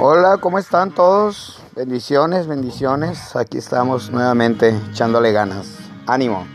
Hola, ¿cómo están todos? Bendiciones, bendiciones. Aquí estamos nuevamente echándole ganas. Ánimo.